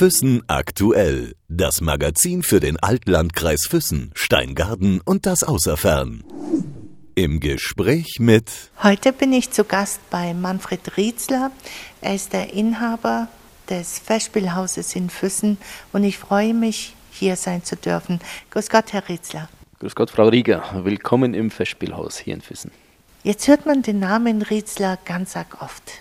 Füssen aktuell. Das Magazin für den Altlandkreis Füssen, Steingarten und das Außerfern. Im Gespräch mit. Heute bin ich zu Gast bei Manfred Rietzler. Er ist der Inhaber des Festspielhauses in Füssen und ich freue mich, hier sein zu dürfen. Grüß Gott, Herr Rietzler. Grüß Gott, Frau Rieger. Willkommen im Festspielhaus hier in Füssen. Jetzt hört man den Namen Rietzler ganz arg oft.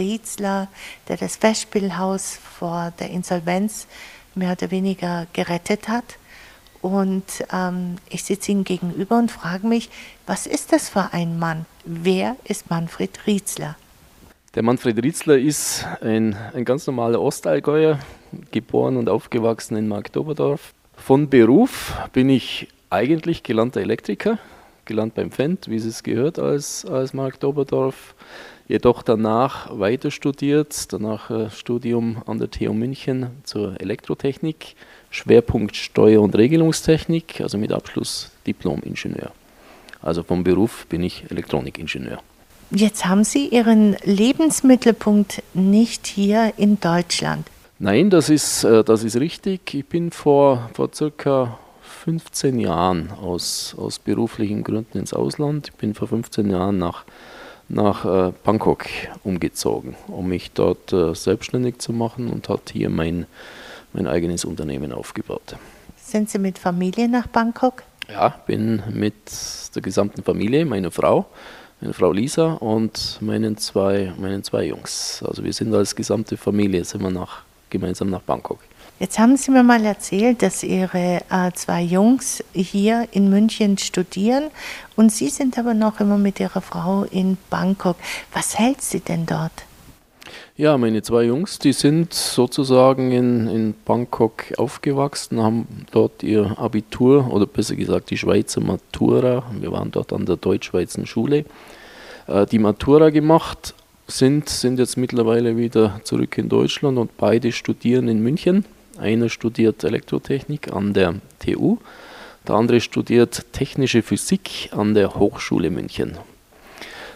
Rietzler, der das Festspielhaus vor der Insolvenz mehr oder weniger gerettet hat. Und ähm, ich sitze ihm gegenüber und frage mich, was ist das für ein Mann? Wer ist Manfred Rietzler? Der Manfred Rietzler ist ein, ein ganz normaler Ostallgäuer, geboren und aufgewachsen in Marktoberdorf. Von Beruf bin ich eigentlich gelernter Elektriker, gelernt beim Fendt, wie es gehört als, als Marktoberdorf jedoch danach weiter studiert, danach äh, Studium an der TU München zur Elektrotechnik, Schwerpunkt Steuer- und Regelungstechnik, also mit Abschluss Diplom-Ingenieur. Also vom Beruf bin ich Elektronikingenieur. Jetzt haben Sie Ihren Lebensmittelpunkt nicht hier in Deutschland. Nein, das ist, äh, das ist richtig. Ich bin vor, vor circa 15 Jahren aus, aus beruflichen Gründen ins Ausland. Ich bin vor 15 Jahren nach nach äh, Bangkok umgezogen, um mich dort äh, selbstständig zu machen und hat hier mein, mein eigenes Unternehmen aufgebaut. Sind Sie mit Familie nach Bangkok? Ja, bin mit der gesamten Familie, meiner Frau, meine Frau Lisa und meinen zwei, meinen zwei Jungs. Also wir sind als gesamte Familie, sind wir nach, gemeinsam nach Bangkok. Jetzt haben Sie mir mal erzählt, dass Ihre äh, zwei Jungs hier in München studieren und Sie sind aber noch immer mit Ihrer Frau in Bangkok. Was hält Sie denn dort? Ja, meine zwei Jungs, die sind sozusagen in, in Bangkok aufgewachsen, haben dort ihr Abitur oder besser gesagt die Schweizer Matura, wir waren dort an der deutsch-schweizer Schule, äh, die Matura gemacht, sind, sind jetzt mittlerweile wieder zurück in Deutschland und beide studieren in München einer studiert Elektrotechnik an der TU, der andere studiert technische Physik an der Hochschule München.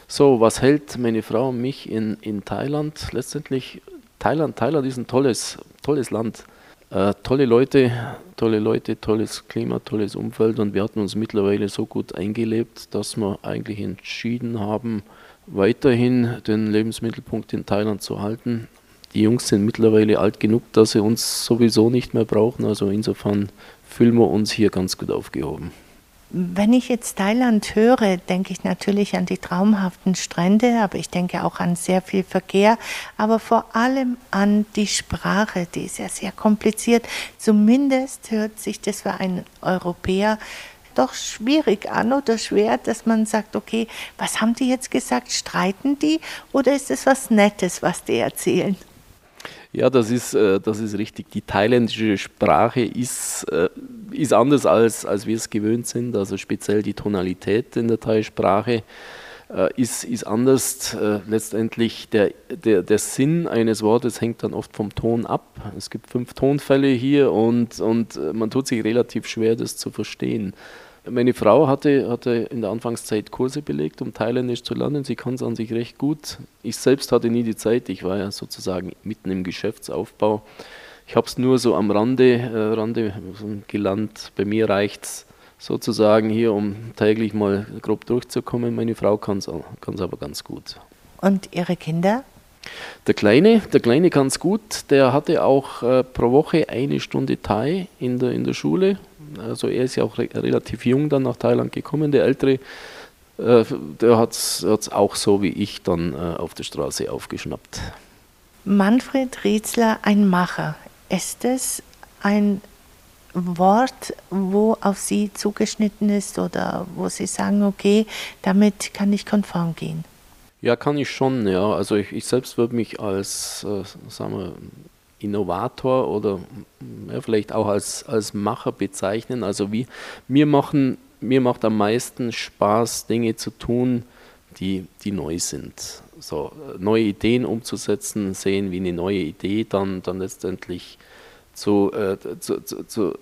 So, was hält meine Frau und mich in, in Thailand? Letztendlich, Thailand, Thailand ist ein tolles, tolles Land. Äh, tolle Leute, tolle Leute, tolles Klima, tolles Umfeld und wir hatten uns mittlerweile so gut eingelebt, dass wir eigentlich entschieden haben, weiterhin den Lebensmittelpunkt in Thailand zu halten die Jungs sind mittlerweile alt genug, dass sie uns sowieso nicht mehr brauchen. Also insofern fühlen wir uns hier ganz gut aufgehoben. Wenn ich jetzt Thailand höre, denke ich natürlich an die traumhaften Strände, aber ich denke auch an sehr viel Verkehr, aber vor allem an die Sprache, die ist ja sehr kompliziert. Zumindest hört sich das für einen Europäer doch schwierig an oder schwer, dass man sagt, okay, was haben die jetzt gesagt? Streiten die oder ist es was Nettes, was die erzählen? Ja, das ist, äh, das ist richtig. Die thailändische Sprache ist, äh, ist anders, als, als wir es gewöhnt sind. Also speziell die Tonalität in der Thai-Sprache äh, ist, ist anders. Letztendlich der, der, der Sinn eines Wortes hängt dann oft vom Ton ab. Es gibt fünf Tonfälle hier und, und man tut sich relativ schwer, das zu verstehen. Meine Frau hatte, hatte in der Anfangszeit Kurse belegt, um Thailändisch zu lernen. Sie kann es an sich recht gut. Ich selbst hatte nie die Zeit. Ich war ja sozusagen mitten im Geschäftsaufbau. Ich habe es nur so am Rande, äh, Rande gelernt. Bei mir reicht es sozusagen hier, um täglich mal grob durchzukommen. Meine Frau kann es aber ganz gut. Und Ihre Kinder? Der Kleine, der Kleine kann es gut. Der hatte auch äh, pro Woche eine Stunde Thai in der, in der Schule also er ist ja auch re relativ jung dann nach Thailand gekommen. Der Ältere, äh, der hat es auch so wie ich dann äh, auf der Straße aufgeschnappt. Manfred Rietzler, ein Macher. Ist es ein Wort, wo auf Sie zugeschnitten ist oder wo Sie sagen, okay, damit kann ich konform gehen? Ja, kann ich schon, ja. Also ich, ich selbst würde mich als, äh, sagen wir, Innovator oder ja, vielleicht auch als, als Macher bezeichnen. Also wie, mir, machen, mir macht am meisten Spaß, Dinge zu tun, die, die neu sind. So, neue Ideen umzusetzen, sehen, wie eine neue Idee dann, dann letztendlich zu, äh, zu, zu, zu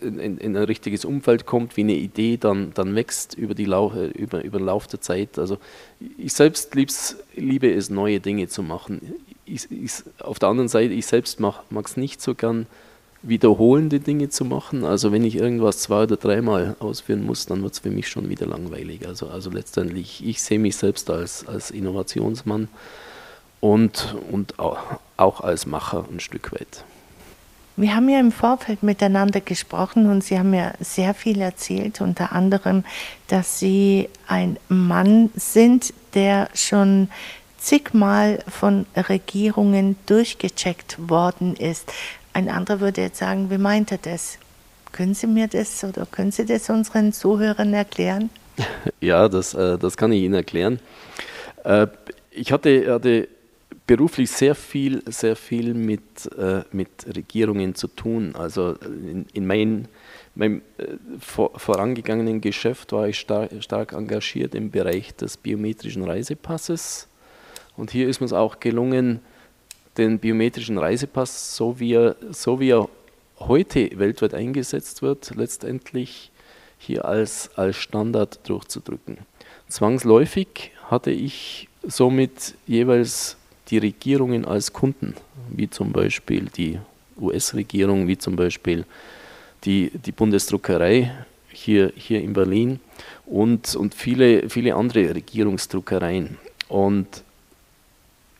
in, in, ein richtiges Umfeld kommt, wie eine Idee dann, dann wächst über, die Lau über, über den Lauf der Zeit. Also ich selbst liebe es, neue Dinge zu machen ich, ich, auf der anderen Seite, ich selbst mag es nicht so gern, wiederholende Dinge zu machen. Also wenn ich irgendwas zwei oder dreimal ausführen muss, dann wird es für mich schon wieder langweilig. Also, also letztendlich, ich sehe mich selbst als, als Innovationsmann und, und auch, als Macher ein Stück weit. Wir haben ja im Vorfeld miteinander gesprochen und Sie haben mir sehr viel erzählt, unter anderem, dass Sie ein Mann sind, der schon zigmal von Regierungen durchgecheckt worden ist. Ein anderer würde jetzt sagen, wie meint er das? Können Sie mir das oder können Sie das unseren Zuhörern erklären? Ja, das, äh, das kann ich Ihnen erklären. Äh, ich hatte, hatte beruflich sehr viel, sehr viel mit, äh, mit Regierungen zu tun. Also in, in mein, meinem vor, vorangegangenen Geschäft war ich star stark engagiert im Bereich des biometrischen Reisepasses. Und hier ist es auch gelungen, den biometrischen Reisepass, so wie er, so wie er heute weltweit eingesetzt wird, letztendlich hier als, als Standard durchzudrücken. Zwangsläufig hatte ich somit jeweils die Regierungen als Kunden, wie zum Beispiel die US-Regierung, wie zum Beispiel die, die Bundesdruckerei hier, hier in Berlin und, und viele, viele andere Regierungsdruckereien. Und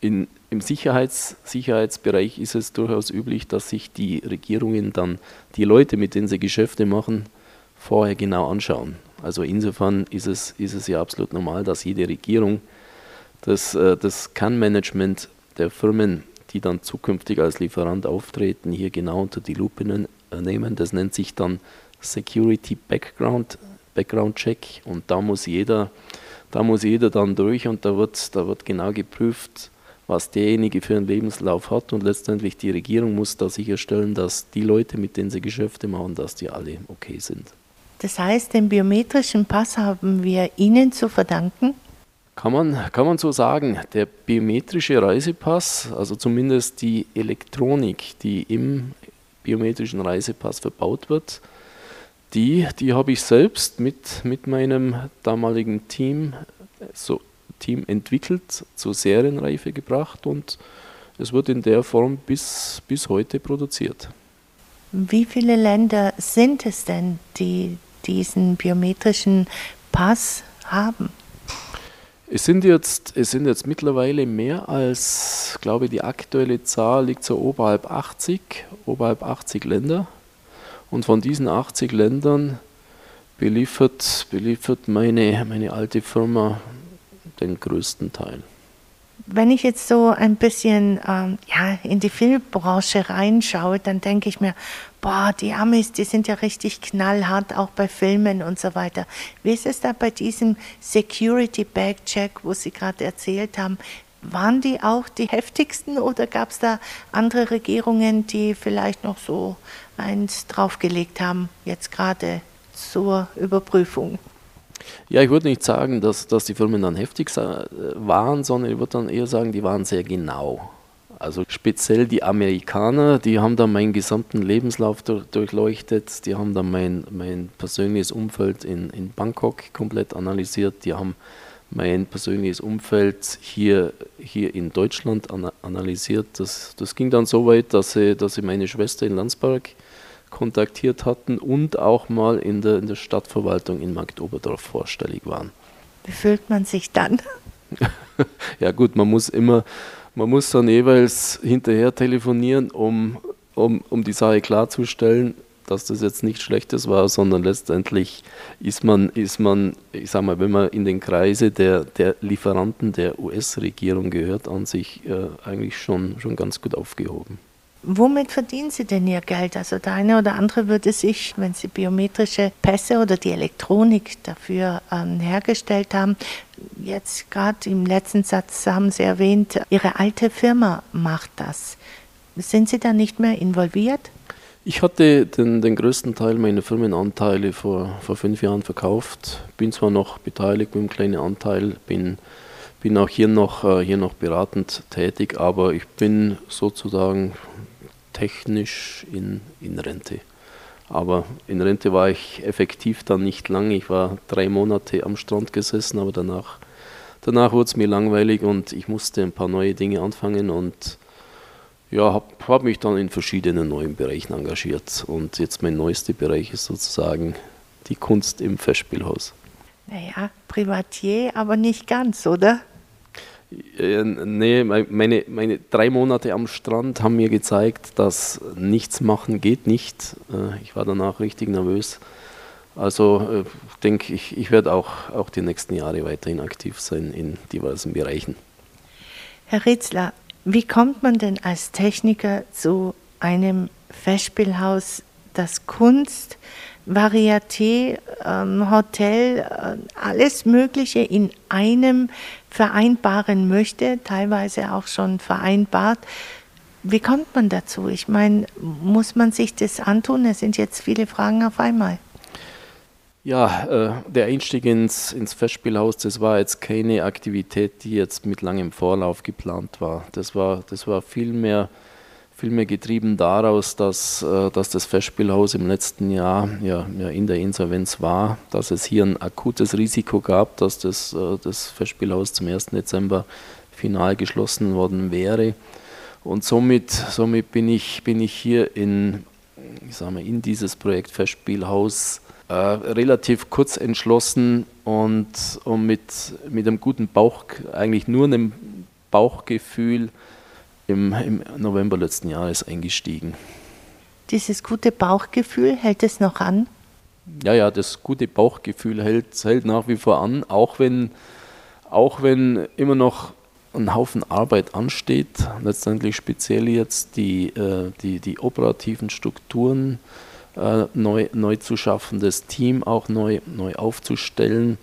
in, im Sicherheits, Sicherheitsbereich ist es durchaus üblich, dass sich die Regierungen dann die Leute, mit denen sie Geschäfte machen, vorher genau anschauen. Also insofern ist es, ist es ja absolut normal, dass jede Regierung das, äh, das Kernmanagement der Firmen, die dann zukünftig als Lieferant auftreten, hier genau unter die Lupe nehmen. Das nennt sich dann Security Background, Background Check und da muss jeder, da muss jeder dann durch und da wird, da wird genau geprüft, was derjenige für einen Lebenslauf hat und letztendlich die Regierung muss da sicherstellen, dass die Leute, mit denen sie Geschäfte machen, dass die alle okay sind. Das heißt, den biometrischen Pass haben wir Ihnen zu verdanken? Kann man, kann man so sagen, der biometrische Reisepass, also zumindest die Elektronik, die im biometrischen Reisepass verbaut wird, die, die habe ich selbst mit, mit meinem damaligen Team, so, Team entwickelt, zur Serienreife gebracht und es wird in der Form bis, bis heute produziert. Wie viele Länder sind es denn, die diesen biometrischen Pass haben? Es sind jetzt, es sind jetzt mittlerweile mehr als, glaube ich, die aktuelle Zahl liegt so oberhalb 80, oberhalb 80 Länder. Und von diesen 80 Ländern beliefert, beliefert meine, meine alte Firma den größten Teil. Wenn ich jetzt so ein bisschen ähm, ja, in die Filmbranche reinschaue, dann denke ich mir, boah, die Amis, die sind ja richtig knallhart, auch bei Filmen und so weiter. Wie ist es da bei diesem Security Bag Check, wo Sie gerade erzählt haben? Waren die auch die heftigsten oder gab es da andere Regierungen, die vielleicht noch so eins draufgelegt haben, jetzt gerade zur Überprüfung? Ja, ich würde nicht sagen, dass, dass die Firmen dann heftig waren, sondern ich würde dann eher sagen, die waren sehr genau. Also speziell die Amerikaner, die haben dann meinen gesamten Lebenslauf durchleuchtet, die haben dann mein, mein persönliches Umfeld in, in Bangkok komplett analysiert, die haben mein persönliches Umfeld hier, hier in Deutschland analysiert. Das, das ging dann so weit, dass sie, dass sie meine Schwester in Landsberg kontaktiert hatten und auch mal in der, in der Stadtverwaltung in Marktoberdorf vorstellig waren. Wie fühlt man sich dann? ja gut, man muss immer, man muss dann jeweils hinterher telefonieren, um, um, um die Sache klarzustellen, dass das jetzt nichts Schlechtes war, sondern letztendlich ist man, ist man, ich sag mal, wenn man in den Kreise der, der Lieferanten der US-Regierung gehört, an sich äh, eigentlich schon, schon ganz gut aufgehoben. Womit verdienen Sie denn Ihr Geld? Also der eine oder andere würde sich, wenn Sie biometrische Pässe oder die Elektronik dafür ähm, hergestellt haben, jetzt gerade im letzten Satz haben Sie erwähnt, Ihre alte Firma macht das. Sind Sie da nicht mehr involviert? Ich hatte den, den größten Teil meiner Firmenanteile vor, vor fünf Jahren verkauft, bin zwar noch beteiligt mit einem kleinen Anteil, bin bin auch hier noch, äh, hier noch beratend tätig, aber ich bin sozusagen technisch in, in Rente. Aber in Rente war ich effektiv dann nicht lang. Ich war drei Monate am Strand gesessen, aber danach, danach wurde es mir langweilig und ich musste ein paar neue Dinge anfangen und ja, habe hab mich dann in verschiedenen neuen Bereichen engagiert. Und jetzt mein neuester Bereich ist sozusagen die Kunst im Festspielhaus. Naja, Privatier, aber nicht ganz, oder? Äh, nee, meine, meine drei Monate am Strand haben mir gezeigt, dass nichts machen geht nicht. Äh, ich war danach richtig nervös. Also äh, denke ich, ich werde auch, auch die nächsten Jahre weiterhin aktiv sein in diversen Bereichen. Herr Ritzler, wie kommt man denn als Techniker zu einem Festspielhaus, das Kunst, Varieté, ähm, Hotel, äh, alles Mögliche in einem vereinbaren möchte, teilweise auch schon vereinbart. Wie kommt man dazu? Ich meine, muss man sich das antun? Es sind jetzt viele Fragen auf einmal. Ja, äh, der Einstieg ins, ins Festspielhaus, das war jetzt keine Aktivität, die jetzt mit langem Vorlauf geplant war. Das war, das war vielmehr, vielmehr getrieben daraus, dass, äh, dass das Festspielhaus im letzten Jahr ja, ja, in der Insolvenz war, dass es hier ein akutes Risiko gab, dass das, äh, das Festspielhaus zum 1. Dezember final geschlossen worden wäre. Und somit, somit bin, ich, bin ich hier in, ich sag mal, in dieses Projekt Festspielhaus äh, relativ kurz entschlossen und, und mit, mit einem guten Bauch, eigentlich nur einem Bauchgefühl im, im November letzten Jahres eingestiegen. Dieses gute Bauchgefühl, hält es noch an? Ja, ja, das gute Bauchgefühl hält, hält nach wie vor an, auch wenn, auch wenn immer noch ein Haufen Arbeit ansteht, letztendlich speziell jetzt die, äh, die, die operativen Strukturen äh, neu, neu zu schaffen, das Team auch neu, neu aufzustellen.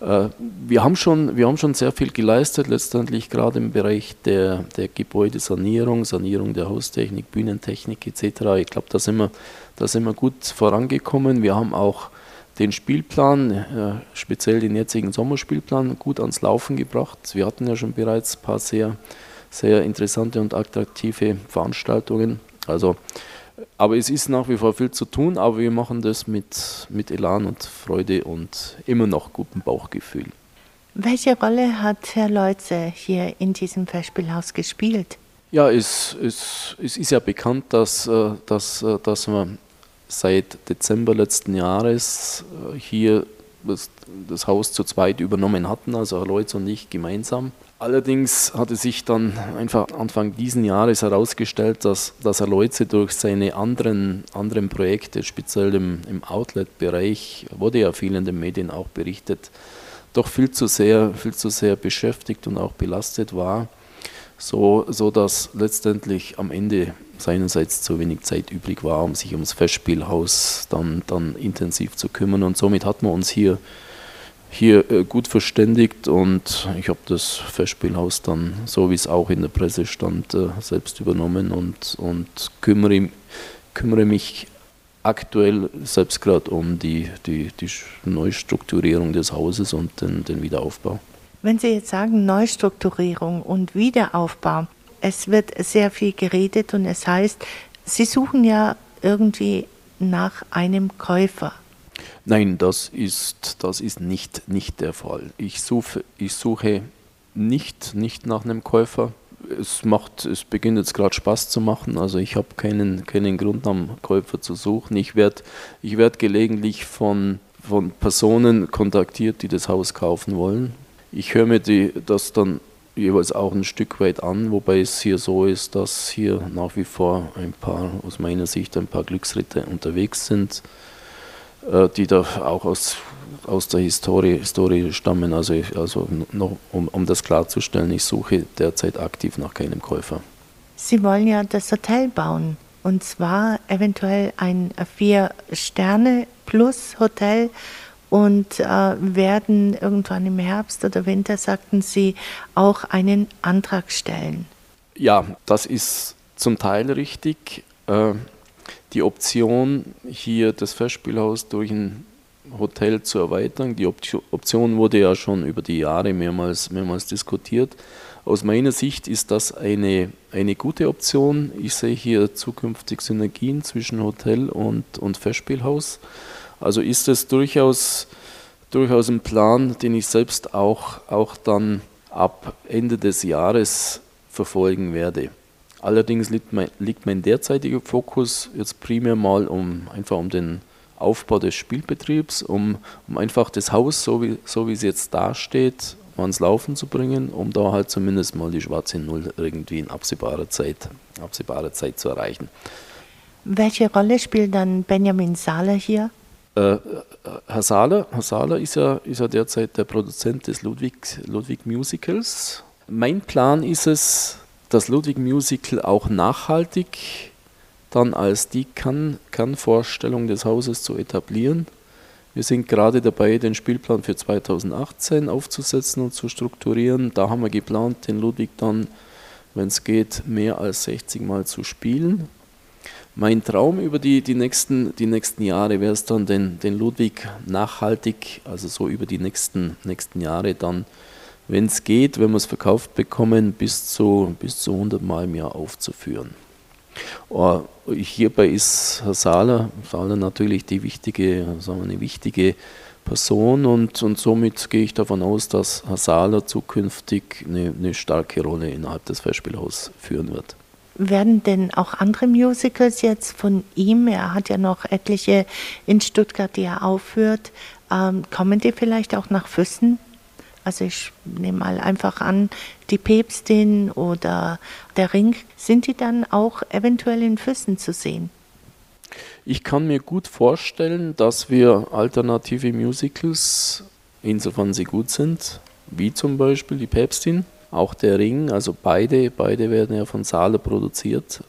Äh, wir, haben schon, wir haben schon sehr viel geleistet, letztendlich gerade im Bereich der, der Gebäudesanierung, Sanierung der Haustechnik, Bühnentechnik etc. Ich glaube, da, sind wir, da sind wir gut vorangekommen. Wir haben auch den Spielplan, äh, speziell den jetzigen Sommerspielplan, gut ans Laufen gebracht. Wir hatten ja schon bereits ein paar sehr, sehr interessante und attraktive Veranstaltungen. Also aber es ist nach wie vor viel zu tun, aber wir machen das mit, mit Elan und Freude und immer noch gutem Bauchgefühl. Welche Rolle hat Herr Leutze hier in diesem Festspielhaus gespielt? Ja, es, es, es ist ja bekannt, dass, äh, dass, äh, dass wir seit Dezember letzten Jahres äh, hier das, das Haus zu zweit übernommen hatten, also Herr Leutz und ich gemeinsam. Allerdings hatte sich dann einfach Anfang diesen Jahres herausgestellt, dass, dass Leutze durch seine anderen, anderen Projekte, speziell im, im Outlet-Bereich, wurde ja viel in den Medien auch berichtet, doch viel zu sehr, viel zu sehr beschäftigt und auch belastet war, so, so dass letztendlich am Ende seinerseits zu wenig Zeit übrig war, um sich ums Festspielhaus dann, dann intensiv zu kümmern. Und somit hat man uns hier hier äh, gut verständigt und ich habe das Festspielhaus dann, so wie es auch in der Presse stand, äh, selbst übernommen und, und kümmere, kümmere mich aktuell selbst gerade um die, die, die Neustrukturierung des Hauses und den, den Wiederaufbau. Wenn Sie jetzt sagen Neustrukturierung und Wiederaufbau, es wird sehr viel geredet und es heißt, Sie suchen ja irgendwie nach einem Käufer. Nein, das ist, das ist nicht, nicht der Fall. Ich suche, ich suche nicht, nicht nach einem Käufer. Es, macht, es beginnt jetzt gerade Spaß zu machen. Also ich habe keinen, keinen Grund, am Käufer zu suchen. Ich werde ich werd gelegentlich von, von Personen kontaktiert, die das Haus kaufen wollen. Ich höre mir die, das dann jeweils auch ein Stück weit an, wobei es hier so ist, dass hier nach wie vor ein paar, aus meiner Sicht, ein paar Glücksritter unterwegs sind die da auch aus, aus der Historie, Historie stammen. Also, also noch, um, um das klarzustellen, ich suche derzeit aktiv nach keinem Käufer. Sie wollen ja das Hotel bauen und zwar eventuell ein Vier-Sterne-Plus-Hotel und äh, werden irgendwann im Herbst oder Winter, sagten Sie, auch einen Antrag stellen. Ja, das ist zum Teil richtig. Äh, die Option, hier das Festspielhaus durch ein Hotel zu erweitern. Die Option wurde ja schon über die Jahre mehrmals, mehrmals diskutiert. Aus meiner Sicht ist das eine, eine gute Option. Ich sehe hier zukünftig Synergien zwischen Hotel und, und Festspielhaus. Also ist es durchaus, durchaus ein Plan, den ich selbst auch, auch dann ab Ende des Jahres verfolgen werde. Allerdings liegt mein, liegt mein derzeitiger Fokus jetzt primär mal um einfach um den Aufbau des Spielbetriebs, um, um einfach das Haus, so wie, so wie es jetzt dasteht, ans Laufen zu bringen, um da halt zumindest mal die schwarze Null irgendwie in absehbarer Zeit, absehbarer Zeit zu erreichen. Welche Rolle spielt dann Benjamin Sahler hier? Äh, Herr Sahler, Herr Sahler ist, ja, ist ja derzeit der Produzent des Ludwig, Ludwig Musicals. Mein Plan ist es, das Ludwig Musical auch nachhaltig dann als die Kernvorstellung des Hauses zu etablieren. Wir sind gerade dabei, den Spielplan für 2018 aufzusetzen und zu strukturieren. Da haben wir geplant, den Ludwig dann, wenn es geht, mehr als 60 Mal zu spielen. Mein Traum über die, die, nächsten, die nächsten Jahre wäre es dann, den, den Ludwig nachhaltig, also so über die nächsten, nächsten Jahre dann, wenn es geht, wenn wir es verkauft bekommen, bis zu, bis zu 100 Mal im Jahr aufzuführen. Oh, hierbei ist Herr Sahler, Sahler natürlich die wichtige, sagen wir, eine wichtige Person und, und somit gehe ich davon aus, dass Herr Sahler zukünftig eine, eine starke Rolle innerhalb des Festspielhauses führen wird. Werden denn auch andere Musicals jetzt von ihm, er hat ja noch etliche in Stuttgart, die er aufführt, ähm, kommen die vielleicht auch nach Füssen? Also ich nehme mal einfach an, die Päpstin oder der Ring, sind die dann auch eventuell in Füssen zu sehen? Ich kann mir gut vorstellen, dass wir alternative Musicals, insofern sie gut sind, wie zum Beispiel die Päpstin, auch der Ring, also beide, beide werden ja von Saale produziert,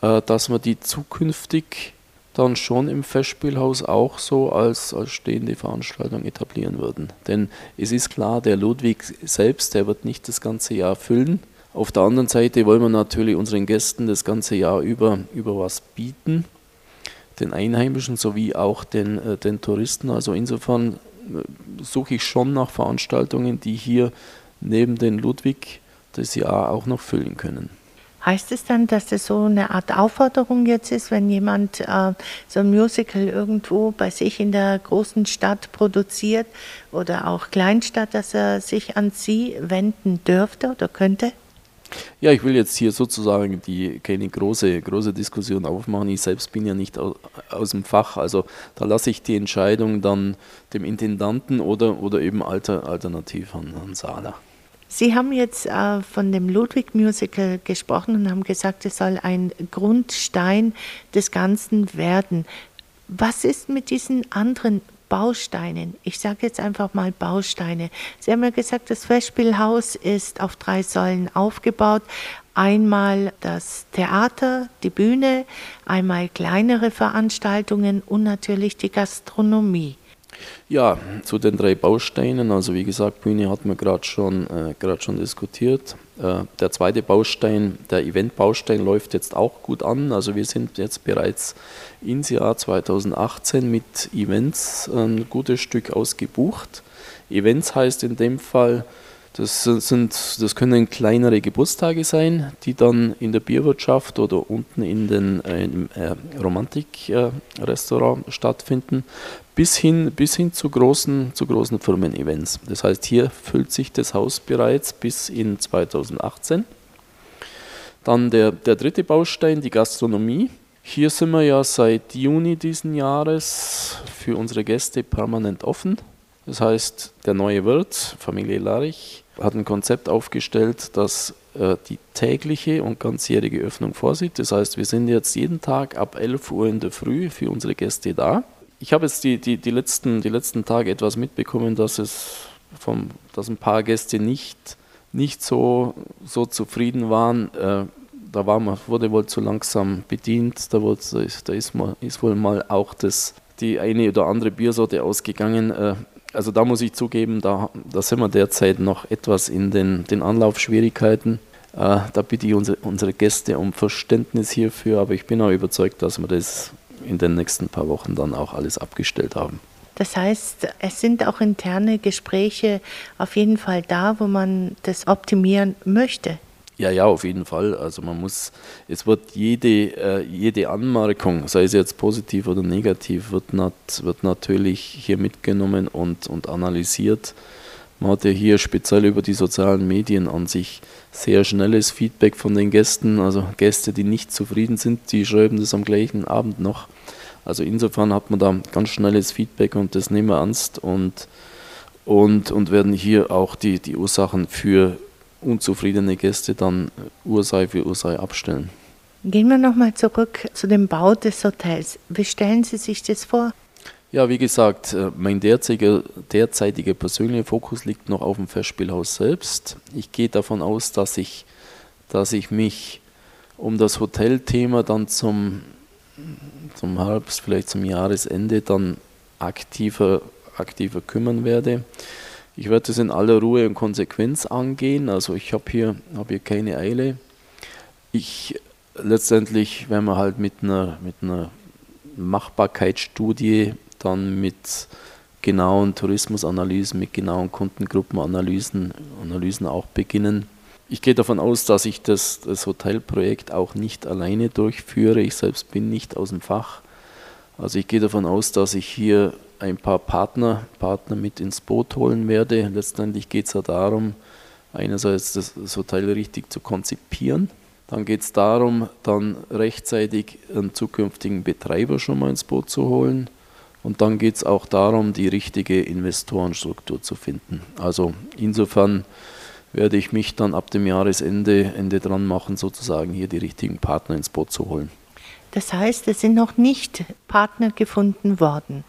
äh, dass wir die zukünftig dann schon im Festspielhaus auch so als, als stehende Veranstaltung etablieren würden. Denn es ist klar, der Ludwig selbst, der wird nicht das ganze Jahr füllen. Auf der anderen Seite wollen wir natürlich unseren Gästen das ganze Jahr über, über was bieten, den Einheimischen sowie auch den, äh, den Touristen. Also insofern äh, suche ich schon nach Veranstaltungen, die hier neben den Ludwig das Jahr auch noch füllen können. Heißt es dann, dass das so eine Art Aufforderung jetzt ist, wenn jemand äh, so ein Musical irgendwo bei sich in der großen Stadt produziert oder auch Kleinstadt, dass er sich an Sie wenden dürfte oder könnte? Ja, ich will jetzt hier sozusagen die keine große, große Diskussion aufmachen. Ich selbst bin ja nicht aus, aus dem Fach, also da lasse ich die Entscheidung dann dem Intendanten oder, oder eben alter, alternativ an, an Sala. Sie haben jetzt äh, von dem Ludwig Musical gesprochen und haben gesagt, es soll ein Grundstein des Ganzen werden. Was ist mit diesen anderen Bausteinen? Ich sage jetzt einfach mal Bausteine. Sie haben ja gesagt, das Festspielhaus ist auf drei Säulen aufgebaut. Einmal das Theater, die Bühne, einmal kleinere Veranstaltungen und natürlich die Gastronomie. Ja, zu den drei Bausteinen, also wie gesagt, Bühne hat man gerade schon, äh, schon diskutiert. Äh, der zweite Baustein, der Event-Baustein, läuft jetzt auch gut an. Also wir sind jetzt bereits ins Jahr 2018 mit Events ein gutes Stück ausgebucht. Events heißt in dem Fall, das, sind, das können kleinere Geburtstage sein, die dann in der Bierwirtschaft oder unten in den äh, äh, Romantik-Restaurant äh, stattfinden, bis hin, bis hin zu großen, zu großen Firmen-Events. Das heißt, hier füllt sich das Haus bereits bis in 2018. Dann der, der dritte Baustein, die Gastronomie. Hier sind wir ja seit Juni diesen Jahres für unsere Gäste permanent offen. Das heißt, der neue Wirt, Familie Larich, hat ein Konzept aufgestellt, das äh, die tägliche und ganzjährige Öffnung vorsieht. Das heißt, wir sind jetzt jeden Tag ab 11 Uhr in der Früh für unsere Gäste da. Ich habe jetzt die, die, die, letzten, die letzten Tage etwas mitbekommen, dass es vom, dass ein paar Gäste nicht, nicht so, so zufrieden waren. Äh, da war man, wurde wohl zu langsam bedient, da, wurde, da ist, mal, ist wohl mal auch das, die eine oder andere Biersorte ausgegangen. Äh, also da muss ich zugeben, da, da sind wir derzeit noch etwas in den, den Anlaufschwierigkeiten. Äh, da bitte ich unsere, unsere Gäste um Verständnis hierfür, aber ich bin auch überzeugt, dass wir das in den nächsten paar Wochen dann auch alles abgestellt haben. Das heißt, es sind auch interne Gespräche auf jeden Fall da, wo man das optimieren möchte. Ja, ja, auf jeden Fall. Also man muss, es wird jede, äh, jede Anmerkung, sei es jetzt positiv oder negativ, wird, nat, wird natürlich hier mitgenommen und, und analysiert. Man hat ja hier speziell über die sozialen Medien an sich sehr schnelles Feedback von den Gästen. Also Gäste, die nicht zufrieden sind, die schreiben das am gleichen Abend noch. Also insofern hat man da ganz schnelles Feedback und das nehmen wir ernst und, und, und werden hier auch die, die Ursachen für unzufriedene Gäste dann Ursache für Ursache abstellen. Gehen wir nochmal zurück zu dem Bau des Hotels. Wie stellen Sie sich das vor? Ja, wie gesagt, äh, mein derzeitiger, derzeitiger persönlicher Fokus liegt noch auf dem Festspielhaus selbst. Ich gehe davon aus, dass ich, dass ich mich um das Hotelthema dann zum, zum Herbst, vielleicht zum Jahresende dann aktiver, aktiver kümmern werde. Ich werde das in aller Ruhe und Konsequenz angehen. Also ich habe hier, hab hier keine Eile. Ich letztendlich, wenn man halt mit einer, mit einer Machbarkeitsstudie dann mit genauen Tourismusanalysen, mit genauen Kundengruppenanalysen Analysen auch beginnen. Ich gehe davon aus, dass ich das, das Hotelprojekt auch nicht alleine durchführe. Ich selbst bin nicht aus dem Fach. Also ich gehe davon aus, dass ich hier ein paar Partner, Partner mit ins Boot holen werde. Letztendlich geht es ja darum, einerseits das, das Hotel richtig zu konzipieren. Dann geht es darum, dann rechtzeitig einen zukünftigen Betreiber schon mal ins Boot zu holen. Und dann geht es auch darum, die richtige Investorenstruktur zu finden. Also insofern werde ich mich dann ab dem Jahresende Ende dran machen, sozusagen hier die richtigen Partner ins Boot zu holen. Das heißt, es sind noch nicht Partner gefunden worden.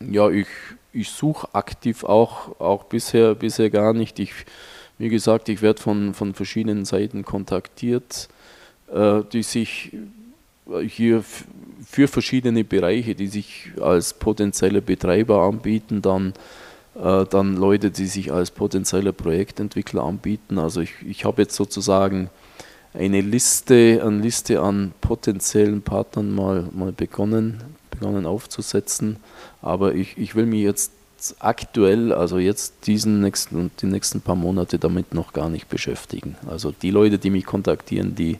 Ja, ich, ich suche aktiv auch, auch bisher, bisher gar nicht. Ich, wie gesagt, ich werde von, von verschiedenen Seiten kontaktiert, äh, die sich hier für verschiedene Bereiche, die sich als potenzielle Betreiber anbieten, dann, äh, dann Leute, die sich als potenzielle Projektentwickler anbieten. Also ich, ich habe jetzt sozusagen eine Liste, eine Liste an potenziellen Partnern mal, mal begonnen, begonnen aufzusetzen. Aber ich, ich will mich jetzt aktuell, also jetzt diesen nächsten und die nächsten paar Monate damit noch gar nicht beschäftigen. Also die Leute, die mich kontaktieren, die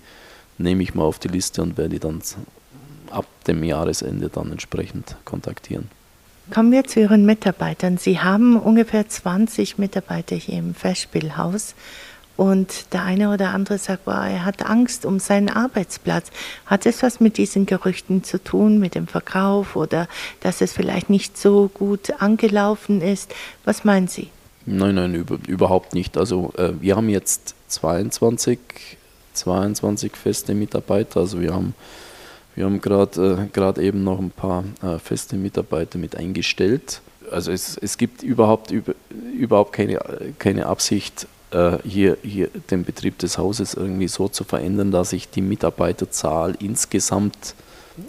nehme ich mal auf die Liste und werde dann ab dem Jahresende dann entsprechend kontaktieren. Kommen wir zu Ihren Mitarbeitern. Sie haben ungefähr 20 Mitarbeiter hier im Festspielhaus. Und der eine oder andere sagt, boah, er hat Angst um seinen Arbeitsplatz. Hat es was mit diesen Gerüchten zu tun, mit dem Verkauf oder dass es vielleicht nicht so gut angelaufen ist? Was meinen Sie? Nein, nein, über, überhaupt nicht. Also äh, wir haben jetzt 22, 22 feste Mitarbeiter. Also wir haben, wir haben gerade äh, eben noch ein paar äh, feste Mitarbeiter mit eingestellt. Also es, es gibt überhaupt, über, überhaupt keine, keine Absicht, äh, hier, hier den Betrieb des Hauses irgendwie so zu verändern, dass sich die Mitarbeiterzahl insgesamt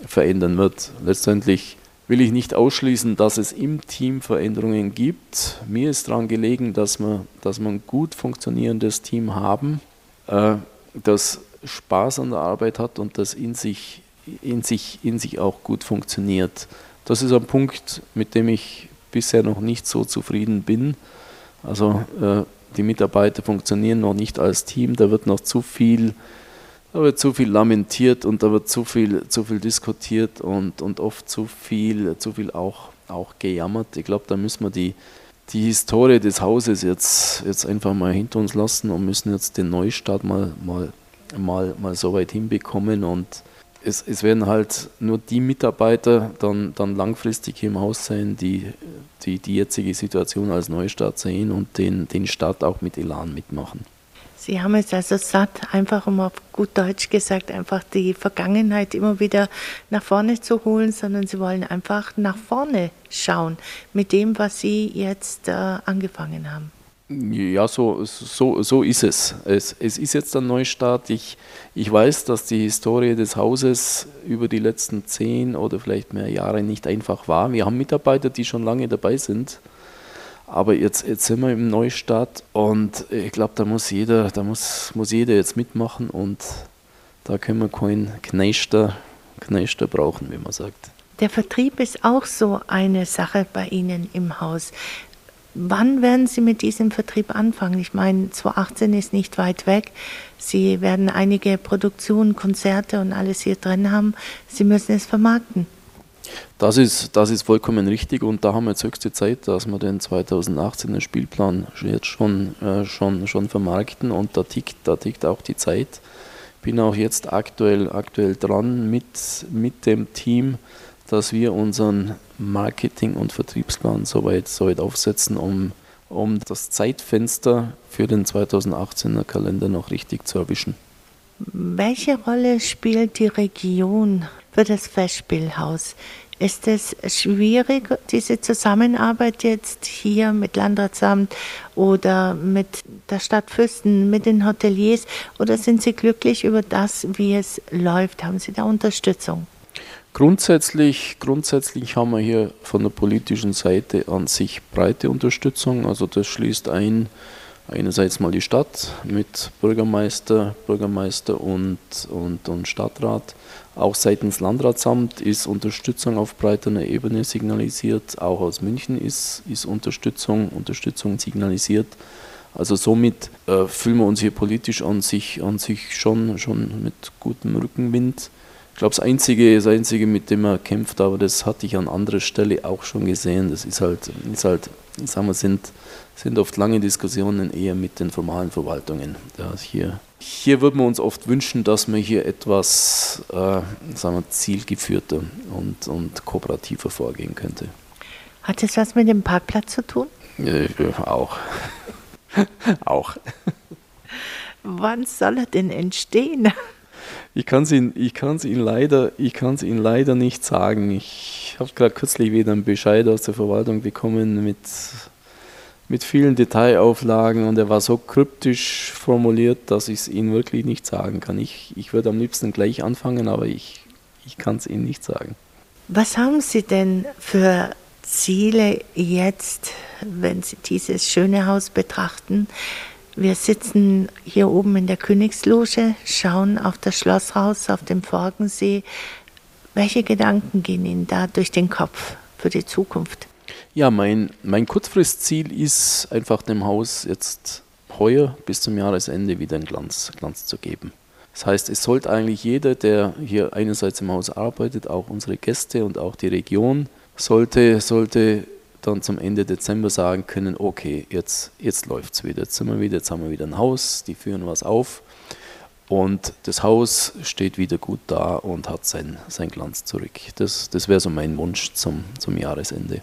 verändern wird. Letztendlich will ich nicht ausschließen, dass es im Team Veränderungen gibt. Mir ist daran gelegen, dass wir, dass wir ein gut funktionierendes Team haben, äh, das Spaß an der Arbeit hat und das in sich, in, sich, in sich auch gut funktioniert. Das ist ein Punkt, mit dem ich bisher noch nicht so zufrieden bin. Also äh, die Mitarbeiter funktionieren noch nicht als Team, da wird noch zu viel, da wird zu viel lamentiert und da wird zu viel, zu viel diskutiert und, und oft zu viel, zu viel auch, auch gejammert. Ich glaube, da müssen wir die, die Historie des Hauses jetzt, jetzt einfach mal hinter uns lassen und müssen jetzt den Neustart mal, mal, mal, mal so weit hinbekommen und es, es werden halt nur die Mitarbeiter dann, dann langfristig im Haus sein, die, die die jetzige Situation als Neustart sehen und den, den Start auch mit Elan mitmachen. Sie haben es also satt, einfach um auf gut Deutsch gesagt, einfach die Vergangenheit immer wieder nach vorne zu holen, sondern Sie wollen einfach nach vorne schauen mit dem, was Sie jetzt äh, angefangen haben. Ja, so, so, so ist es. es. Es ist jetzt ein Neustart. Ich, ich weiß, dass die Historie des Hauses über die letzten zehn oder vielleicht mehr Jahre nicht einfach war. Wir haben Mitarbeiter, die schon lange dabei sind. Aber jetzt, jetzt sind wir im Neustart und ich glaube, da muss jeder, da muss, muss jeder jetzt mitmachen und da können wir keinen Kneister, Kneister brauchen, wie man sagt. Der Vertrieb ist auch so eine Sache bei Ihnen im Haus Wann werden Sie mit diesem Vertrieb anfangen? Ich meine, 2018 ist nicht weit weg. Sie werden einige Produktionen, Konzerte und alles hier drin haben. Sie müssen es vermarkten. Das ist, das ist vollkommen richtig und da haben wir jetzt höchste Zeit, dass wir den 2018er Spielplan jetzt schon, äh, schon, schon vermarkten und da tickt, da tickt auch die Zeit. Bin auch jetzt aktuell, aktuell dran mit, mit dem Team, dass wir unseren Marketing- und Vertriebsplan soweit, soweit aufsetzen, um, um das Zeitfenster für den 2018er Kalender noch richtig zu erwischen. Welche Rolle spielt die Region für das Festspielhaus? Ist es schwierig, diese Zusammenarbeit jetzt hier mit Landratsamt oder mit der Stadt Fürsten, mit den Hoteliers? Oder sind Sie glücklich über das, wie es läuft? Haben Sie da Unterstützung? Grundsätzlich, grundsätzlich haben wir hier von der politischen Seite an sich breite Unterstützung. Also das schließt ein einerseits mal die Stadt mit Bürgermeister, Bürgermeister und, und, und Stadtrat. Auch seitens Landratsamt ist Unterstützung auf breiter Ebene signalisiert. Auch aus München ist, ist Unterstützung, Unterstützung signalisiert. Also somit äh, fühlen wir uns hier politisch an sich, an sich schon, schon mit gutem Rückenwind. Ich glaube, das Einzige, das Einzige, mit dem er kämpft, aber das hatte ich an anderer Stelle auch schon gesehen, das ist halt, ist halt sagen wir, sind, sind oft lange Diskussionen eher mit den formalen Verwaltungen. Ja, hier, hier würden wir uns oft wünschen, dass man hier etwas äh, sagen wir, zielgeführter und, und kooperativer vorgehen könnte. Hat das was mit dem Parkplatz zu tun? Ja, auch. auch. Wann soll er denn entstehen? Ich kann es Ihnen, ich kann's Ihnen, leider, Ihnen leider nicht sagen. Ich habe gerade kürzlich wieder einen Bescheid aus der Verwaltung bekommen mit, mit vielen Detailauflagen und er war so kryptisch formuliert, dass ich es Ihnen wirklich nicht sagen kann. Ich, ich würde am liebsten gleich anfangen, aber ich, ich kann es Ihnen nicht sagen. Was haben Sie denn für Ziele jetzt, wenn Sie dieses schöne Haus betrachten? Wir sitzen hier oben in der Königsloge, schauen auf das Schloss raus, auf den Forgensee. Welche Gedanken gehen Ihnen da durch den Kopf für die Zukunft? Ja, mein, mein Kurzfristziel ist einfach dem Haus jetzt heuer bis zum Jahresende wieder einen Glanz, Glanz zu geben. Das heißt, es sollte eigentlich jeder, der hier einerseits im Haus arbeitet, auch unsere Gäste und auch die Region, sollte, sollte dann zum Ende Dezember sagen können, okay, jetzt, jetzt läuft es wieder, jetzt sind wir wieder, jetzt haben wir wieder ein Haus, die führen was auf und das Haus steht wieder gut da und hat sein, sein Glanz zurück. Das, das wäre so mein Wunsch zum, zum Jahresende.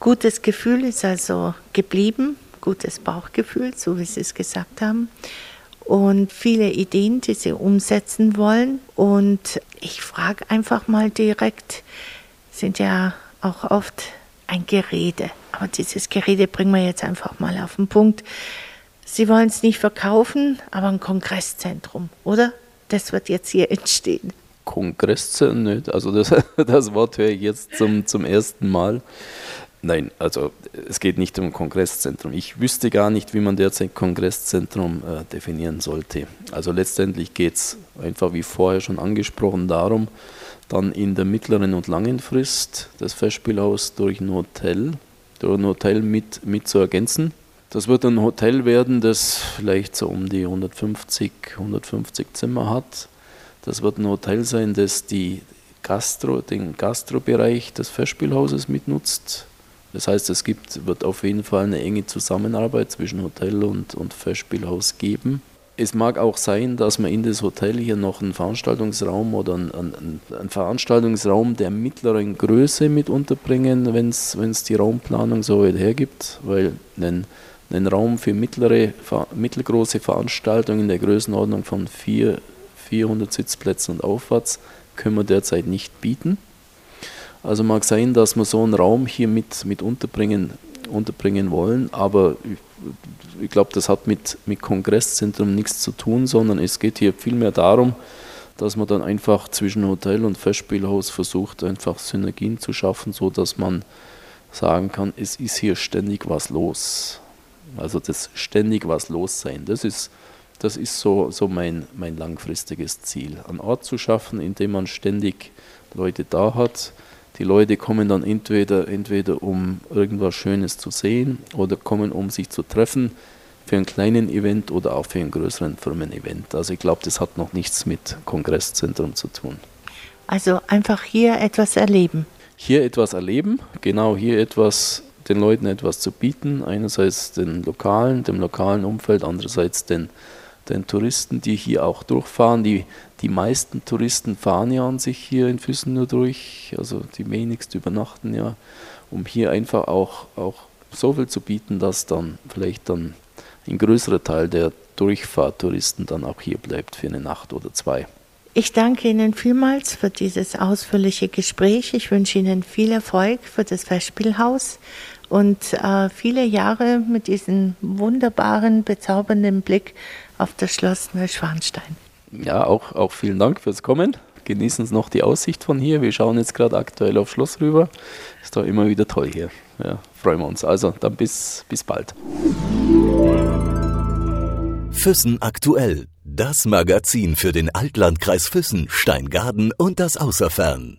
Gutes Gefühl ist also geblieben, gutes Bauchgefühl, so wie Sie es gesagt haben. Und viele Ideen, die Sie umsetzen wollen. Und ich frage einfach mal direkt, sind ja auch oft ein Gerede. Aber dieses Gerede bringen wir jetzt einfach mal auf den Punkt. Sie wollen es nicht verkaufen, aber ein Kongresszentrum, oder? Das wird jetzt hier entstehen. Kongresszentrum nicht. Also das, das Wort höre ich jetzt zum, zum ersten Mal. Nein, also es geht nicht um Kongresszentrum. Ich wüsste gar nicht, wie man derzeit Kongresszentrum äh, definieren sollte. Also letztendlich geht es einfach wie vorher schon angesprochen darum, dann in der mittleren und langen Frist das Festspielhaus durch ein Hotel, durch ein Hotel mit, mit zu ergänzen. Das wird ein Hotel werden, das vielleicht so um die 150, 150 Zimmer hat. Das wird ein Hotel sein, das die Gastro, den Gastrobereich des Festspielhauses mitnutzt. Das heißt, es gibt, wird auf jeden Fall eine enge Zusammenarbeit zwischen Hotel und, und Festspielhaus geben. Es mag auch sein, dass man in das Hotel hier noch einen Veranstaltungsraum oder einen, einen, einen Veranstaltungsraum der mittleren Größe mit unterbringen, wenn es die Raumplanung so weit hergibt, weil einen, einen Raum für mittlere, mittelgroße Veranstaltungen in der Größenordnung von vier, 400 Sitzplätzen und aufwärts können wir derzeit nicht bieten. Also mag sein, dass wir so einen Raum hier mit, mit unterbringen, unterbringen wollen, aber ich glaube, das hat mit, mit Kongresszentrum nichts zu tun, sondern es geht hier vielmehr darum, dass man dann einfach zwischen Hotel und Festspielhaus versucht, einfach Synergien zu schaffen, so dass man sagen kann, es ist hier ständig was los. Also das ständig was los sein, das ist, das ist so, so mein, mein langfristiges Ziel. Einen Ort zu schaffen, in dem man ständig Leute da hat, Die Leute kommen dann entweder, entweder um irgendwas Schönes zu sehen oder kommen, um sich zu treffen für einen kleinen Event oder auch für einen größeren Firmen-Event. Also ich glaube, das hat noch nichts mit Kongresszentrum zu tun. Also einfach hier etwas erleben. Hier etwas erleben, genau hier etwas den Leuten etwas zu bieten. Einerseits den lokalen, dem lokalen Umfeld, andererseits den, den Touristen, die hier auch durchfahren. Die, die meisten Touristen fahren ja an sich hier in Füssen nur durch, also die wenigsten übernachten ja, um hier einfach auch, auch so viel zu bieten, dass dann vielleicht dann ein größerer Teil der Durchfahrtouristen dann auch hier bleibt für eine Nacht oder zwei. Ich danke Ihnen vielmals für dieses ausführliche Gespräch. Ich wünsche Ihnen viel Erfolg für das Festspielhaus und äh, viele Jahre mit diesem wunderbaren, bezaubernden Blick auf das Schloss Neuschwanstein. Ja, auch, auch vielen Dank fürs Kommen. Genießen Sie noch die Aussicht von hier. Wir schauen jetzt gerade aktuell aufs Schloss rüber. Ist doch immer wieder toll hier. Ja, freuen wir uns. Also dann bis, bis bald. Füssen aktuell. Das Magazin für den Altlandkreis Füssen, Steingaden und das Außerfern.